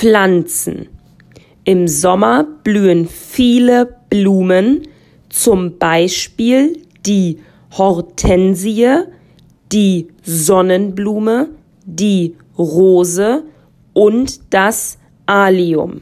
Pflanzen. Im Sommer blühen viele Blumen, zum Beispiel die Hortensie, die Sonnenblume, die Rose und das Allium.